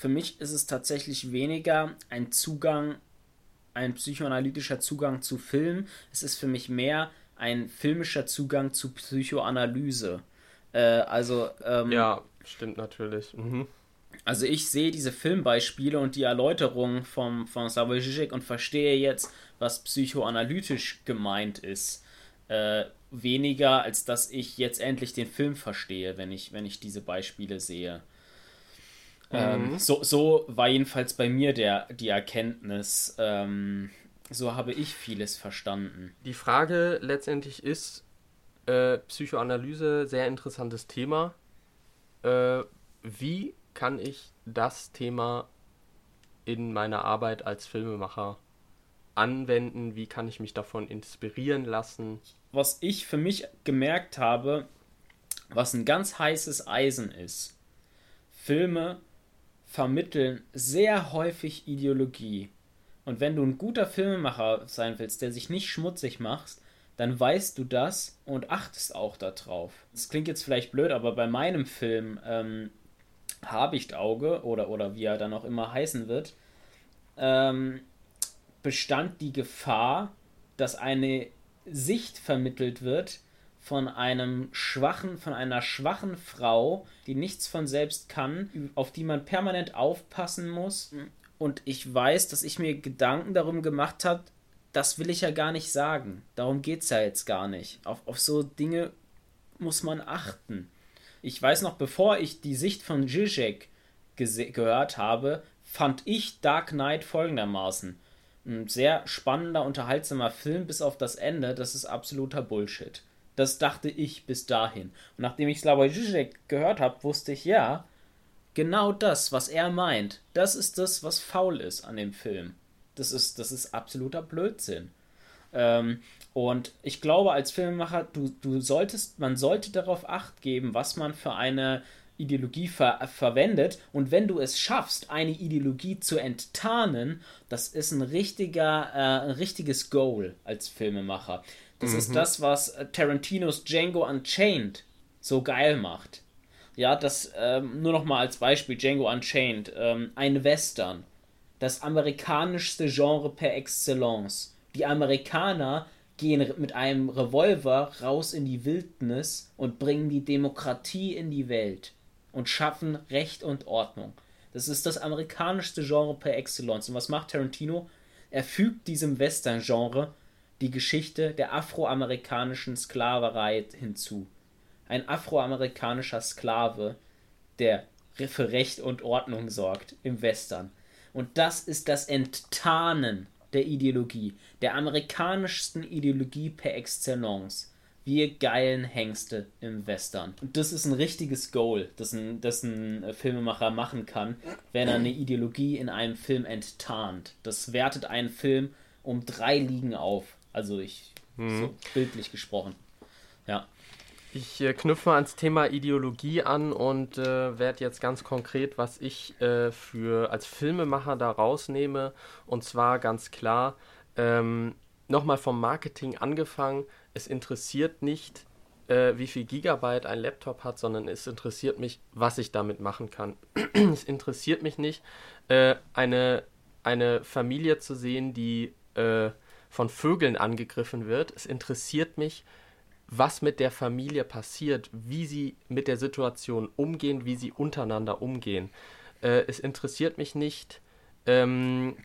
für mich ist es tatsächlich weniger ein Zugang, ein psychoanalytischer Zugang zu Film. Es ist für mich mehr ein filmischer Zugang zu Psychoanalyse. Äh, also ähm, ja, stimmt natürlich. Mhm. Also ich sehe diese Filmbeispiele und die Erläuterung vom, von Slavoj Žižek und verstehe jetzt, was psychoanalytisch gemeint ist. Äh, weniger, als dass ich jetzt endlich den Film verstehe, wenn ich, wenn ich diese Beispiele sehe. Ähm, mhm. so, so war jedenfalls bei mir der, die Erkenntnis. Ähm, so habe ich vieles verstanden. Die Frage letztendlich ist, äh, Psychoanalyse, sehr interessantes Thema. Äh, wie kann ich das Thema in meiner Arbeit als Filmemacher anwenden? Wie kann ich mich davon inspirieren lassen? Was ich für mich gemerkt habe, was ein ganz heißes Eisen ist. Filme vermitteln sehr häufig Ideologie. Und wenn du ein guter Filmemacher sein willst, der sich nicht schmutzig macht, dann weißt du das und achtest auch darauf. Das klingt jetzt vielleicht blöd, aber bei meinem Film ähm, Habichtauge oder, oder wie er dann auch immer heißen wird, ähm, bestand die Gefahr, dass eine Sicht vermittelt wird, von einem schwachen, von einer schwachen Frau, die nichts von selbst kann, auf die man permanent aufpassen muss. Und ich weiß, dass ich mir Gedanken darum gemacht habe, das will ich ja gar nicht sagen. Darum geht es ja jetzt gar nicht. Auf, auf so Dinge muss man achten. Ich weiß noch, bevor ich die Sicht von Zizek gehört habe, fand ich Dark Knight folgendermaßen. Ein sehr spannender, unterhaltsamer Film bis auf das Ende, das ist absoluter Bullshit. Das dachte ich bis dahin. Und nachdem ich Slavoj Žižek gehört habe, wusste ich, ja, genau das, was er meint, das ist das, was faul ist an dem Film. Das ist, das ist absoluter Blödsinn. Ähm, und ich glaube, als Filmemacher, du, du solltest, man sollte darauf acht geben, was man für eine Ideologie ver verwendet. Und wenn du es schaffst, eine Ideologie zu enttarnen, das ist ein richtiger, äh, ein richtiges Goal als Filmemacher. Das mhm. ist das, was äh, Tarantinos Django Unchained so geil macht. Ja, das ähm, nur noch mal als Beispiel Django Unchained, ähm, ein Western, das amerikanischste Genre per Excellence. Die Amerikaner gehen mit einem Revolver raus in die Wildnis und bringen die Demokratie in die Welt und schaffen Recht und Ordnung. Das ist das amerikanischste Genre per Excellence. Und was macht Tarantino? Er fügt diesem Western-Genre die Geschichte der afroamerikanischen Sklaverei hinzu. Ein afroamerikanischer Sklave, der für Recht und Ordnung sorgt im Western. Und das ist das Enttarnen der Ideologie, der amerikanischsten Ideologie per excellence. wir geilen Hengste im Western. Und das ist ein richtiges Goal, das ein, das ein Filmemacher machen kann, wenn er eine Ideologie in einem Film enttarnt. Das wertet einen Film um drei Ligen auf. Also ich, hm. so bildlich gesprochen. Ja. Ich äh, knüpfe ans Thema Ideologie an und äh, werde jetzt ganz konkret, was ich äh, für als Filmemacher da rausnehme. Und zwar ganz klar, ähm, nochmal vom Marketing angefangen. Es interessiert nicht, äh, wie viel Gigabyte ein Laptop hat, sondern es interessiert mich, was ich damit machen kann. es interessiert mich nicht, äh, eine, eine Familie zu sehen, die äh, von Vögeln angegriffen wird. Es interessiert mich, was mit der Familie passiert, wie sie mit der Situation umgehen, wie sie untereinander umgehen. Äh, es interessiert mich nicht, ähm,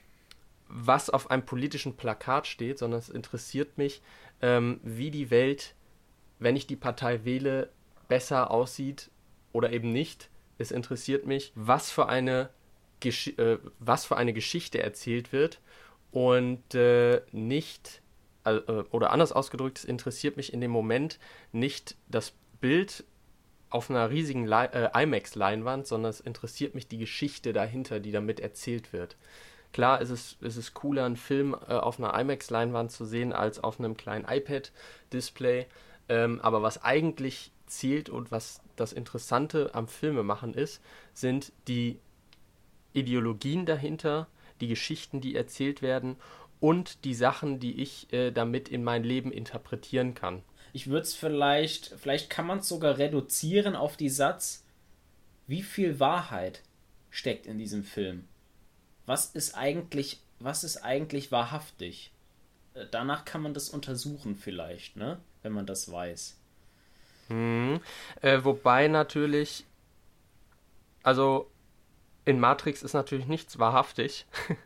was auf einem politischen Plakat steht, sondern es interessiert mich, ähm, wie die Welt, wenn ich die Partei wähle, besser aussieht oder eben nicht. Es interessiert mich, was für eine, Gesch äh, was für eine Geschichte erzählt wird und äh, nicht, oder anders ausgedrückt, es interessiert mich in dem Moment nicht das Bild auf einer riesigen äh, IMAX-Leinwand, sondern es interessiert mich die Geschichte dahinter, die damit erzählt wird. Klar ist es, ist cooler, einen Film äh, auf einer IMAX-Leinwand zu sehen, als auf einem kleinen iPad-Display. Ähm, aber was eigentlich zählt und was das Interessante am Filmemachen ist, sind die Ideologien dahinter, die Geschichten, die erzählt werden und die Sachen, die ich äh, damit in mein Leben interpretieren kann. Ich würde es vielleicht, vielleicht kann man es sogar reduzieren auf die Satz, wie viel Wahrheit steckt in diesem Film? was ist eigentlich, was ist eigentlich wahrhaftig? Äh, danach kann man das untersuchen vielleicht, ne? Wenn man das weiß. Hm. Äh, wobei natürlich, also in Matrix ist natürlich nichts wahrhaftig.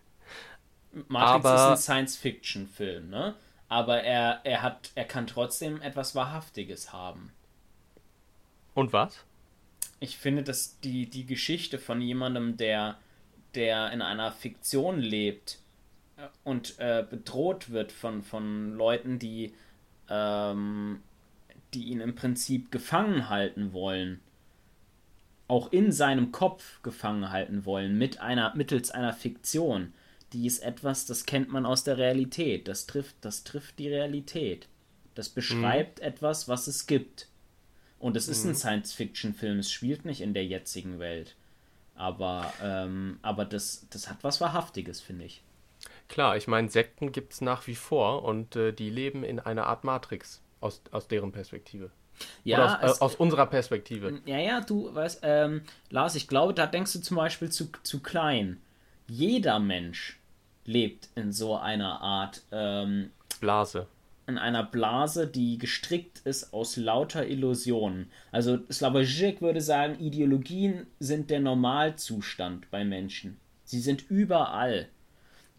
Matrix aber... ist ein Science-Fiction-Film, ne? Aber er, er hat, er kann trotzdem etwas Wahrhaftiges haben. Und was? Ich finde, dass die, die Geschichte von jemandem, der der in einer Fiktion lebt äh, und äh, bedroht wird von, von Leuten, die, ähm, die ihn im Prinzip gefangen halten wollen, auch in seinem Kopf gefangen halten wollen, mit einer, mittels einer Fiktion. Die ist etwas, das kennt man aus der Realität. Das trifft, das trifft die Realität. Das beschreibt mhm. etwas, was es gibt. Und es ist ein mhm. Science-Fiction-Film, es spielt nicht in der jetzigen Welt. Aber, ähm, aber das, das hat was Wahrhaftiges, finde ich. Klar, ich meine, Sekten gibt es nach wie vor und äh, die leben in einer Art Matrix aus, aus deren Perspektive. Ja, aus, äh, es, aus, unserer Perspektive. Ja, ja, du weißt, ähm, Lars, ich glaube, da denkst du zum Beispiel zu, zu klein. Jeder Mensch lebt in so einer Art ähm, Blase in einer Blase, die gestrickt ist aus lauter Illusionen. Also Slavoj Žižek würde sagen, Ideologien sind der Normalzustand bei Menschen. Sie sind überall.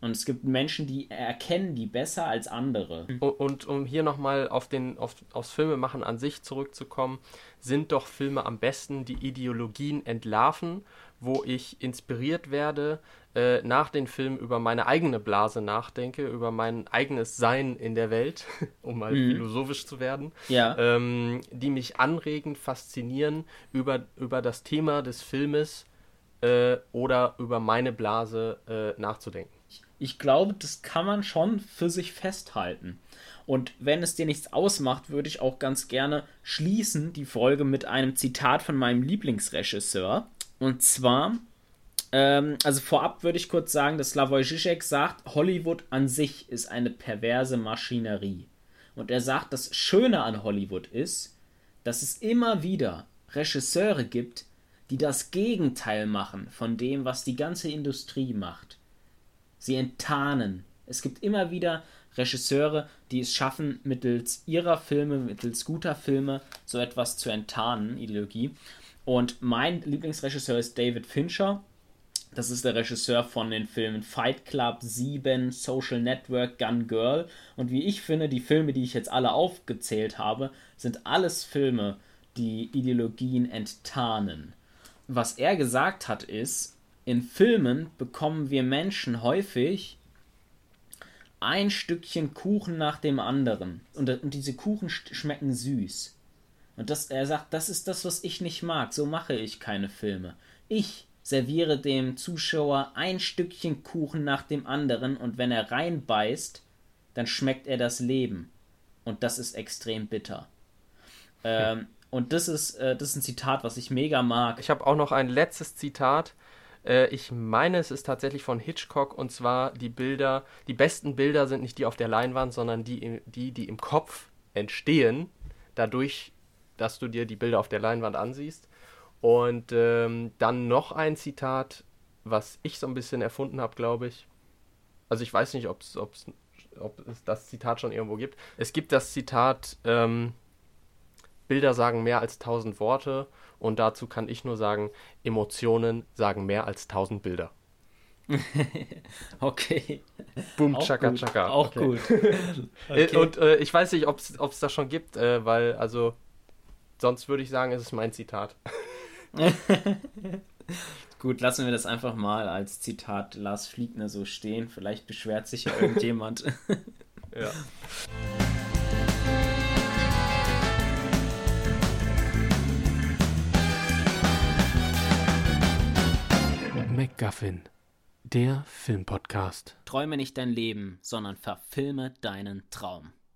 Und es gibt Menschen, die erkennen die besser als andere. Und, und um hier nochmal auf den, auf, aufs Filmemachen an sich zurückzukommen, sind doch Filme am besten, die Ideologien entlarven, wo ich inspiriert werde, äh, nach den Filmen über meine eigene Blase nachdenke, über mein eigenes Sein in der Welt, um mal mhm. philosophisch zu werden, ja. ähm, die mich anregen, faszinieren über, über das Thema des Filmes äh, oder über meine Blase äh, nachzudenken. Ich glaube, das kann man schon für sich festhalten. Und wenn es dir nichts ausmacht, würde ich auch ganz gerne schließen die Folge mit einem Zitat von meinem Lieblingsregisseur. Und zwar ähm, also vorab würde ich kurz sagen, dass Slavoj Žižek sagt, Hollywood an sich ist eine perverse Maschinerie. Und er sagt, das Schöne an Hollywood ist, dass es immer wieder Regisseure gibt, die das Gegenteil machen von dem, was die ganze Industrie macht. Sie enttarnen. Es gibt immer wieder Regisseure, die es schaffen, mittels ihrer Filme, mittels guter Filme, so etwas zu enttarnen, Ideologie. Und mein Lieblingsregisseur ist David Fincher. Das ist der Regisseur von den Filmen Fight Club, 7, Social Network, Gun Girl. Und wie ich finde, die Filme, die ich jetzt alle aufgezählt habe, sind alles Filme, die Ideologien enttarnen. Was er gesagt hat ist, in Filmen bekommen wir Menschen häufig ein Stückchen Kuchen nach dem anderen. Und, und diese Kuchen schmecken süß. Und das, er sagt, das ist das, was ich nicht mag. So mache ich keine Filme. Ich serviere dem Zuschauer ein Stückchen Kuchen nach dem anderen und wenn er reinbeißt, dann schmeckt er das Leben. Und das ist extrem bitter. Ähm, und das ist, äh, das ist ein Zitat, was ich mega mag. Ich habe auch noch ein letztes Zitat. Äh, ich meine, es ist tatsächlich von Hitchcock und zwar die Bilder, die besten Bilder sind nicht die auf der Leinwand, sondern die, die, die im Kopf entstehen, dadurch, dass du dir die Bilder auf der Leinwand ansiehst. Und ähm, dann noch ein Zitat, was ich so ein bisschen erfunden habe, glaube ich. Also ich weiß nicht, ob's, ob's, ob es das Zitat schon irgendwo gibt. Es gibt das Zitat, ähm, Bilder sagen mehr als tausend Worte und dazu kann ich nur sagen, Emotionen sagen mehr als tausend Bilder. okay. Boom, chaka, chaka. Auch okay. gut. okay. Und äh, ich weiß nicht, ob es das schon gibt, äh, weil, also, sonst würde ich sagen, es ist mein Zitat. Gut, lassen wir das einfach mal als Zitat Lars Fliegner so stehen. Vielleicht beschwert sich ja irgendjemand. ja. MacGuffin, der Filmpodcast. Träume nicht dein Leben, sondern verfilme deinen Traum.